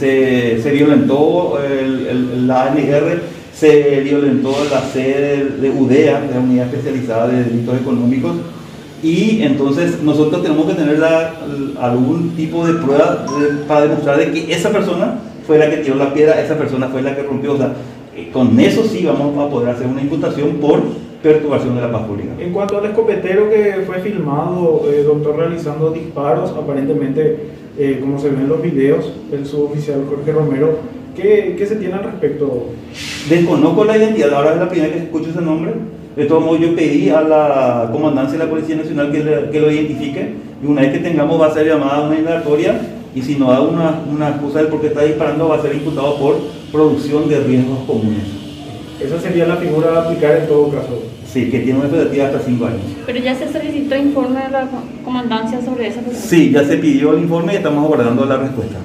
se, violentó el, la ANR, se violentó la sede de UDEA, de la Unidad Especializada de Delitos Económicos, y entonces nosotros tenemos que tener algún tipo de prueba para demostrar de que esa persona fue la que tiró la piedra, esa persona fue la que rompió. O eh, con eso sí vamos a poder hacer una imputación por perturbación de la paz pública. En cuanto al escopetero que fue filmado, eh, doctor, realizando disparos, aparentemente, eh, como se ve en los videos, el suboficial Jorge Romero, ¿qué, ¿qué, se tiene al respecto? Desconozco la identidad, ahora es la primera que escucho ese nombre. De todos modos, yo pedí a la comandancia de la Policía Nacional que, que lo identifique y una vez que tengamos va a ser llamada a una indagatoria y si no da una, una excusa del por qué está disparando va a ser imputado por producción de riesgos comunes. Esa sería la figura a aplicar en todo caso. Sí, que tiene una expectativa hasta 5 años. Pero ya se solicitó informe de la comandancia sobre esa persona. Sí, ya se pidió el informe y estamos aguardando la respuesta.